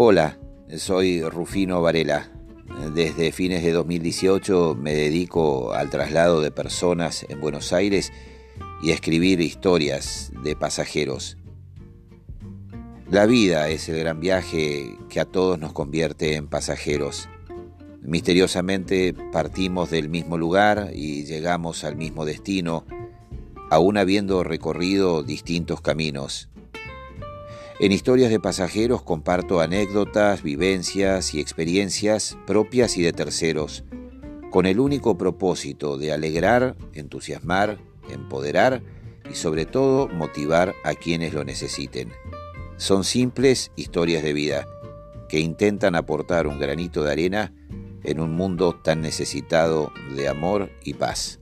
Hola, soy Rufino Varela. Desde fines de 2018 me dedico al traslado de personas en Buenos Aires y a escribir historias de pasajeros. La vida es el gran viaje que a todos nos convierte en pasajeros. Misteriosamente partimos del mismo lugar y llegamos al mismo destino, aún habiendo recorrido distintos caminos. En historias de pasajeros comparto anécdotas, vivencias y experiencias propias y de terceros, con el único propósito de alegrar, entusiasmar, empoderar y sobre todo motivar a quienes lo necesiten. Son simples historias de vida que intentan aportar un granito de arena en un mundo tan necesitado de amor y paz.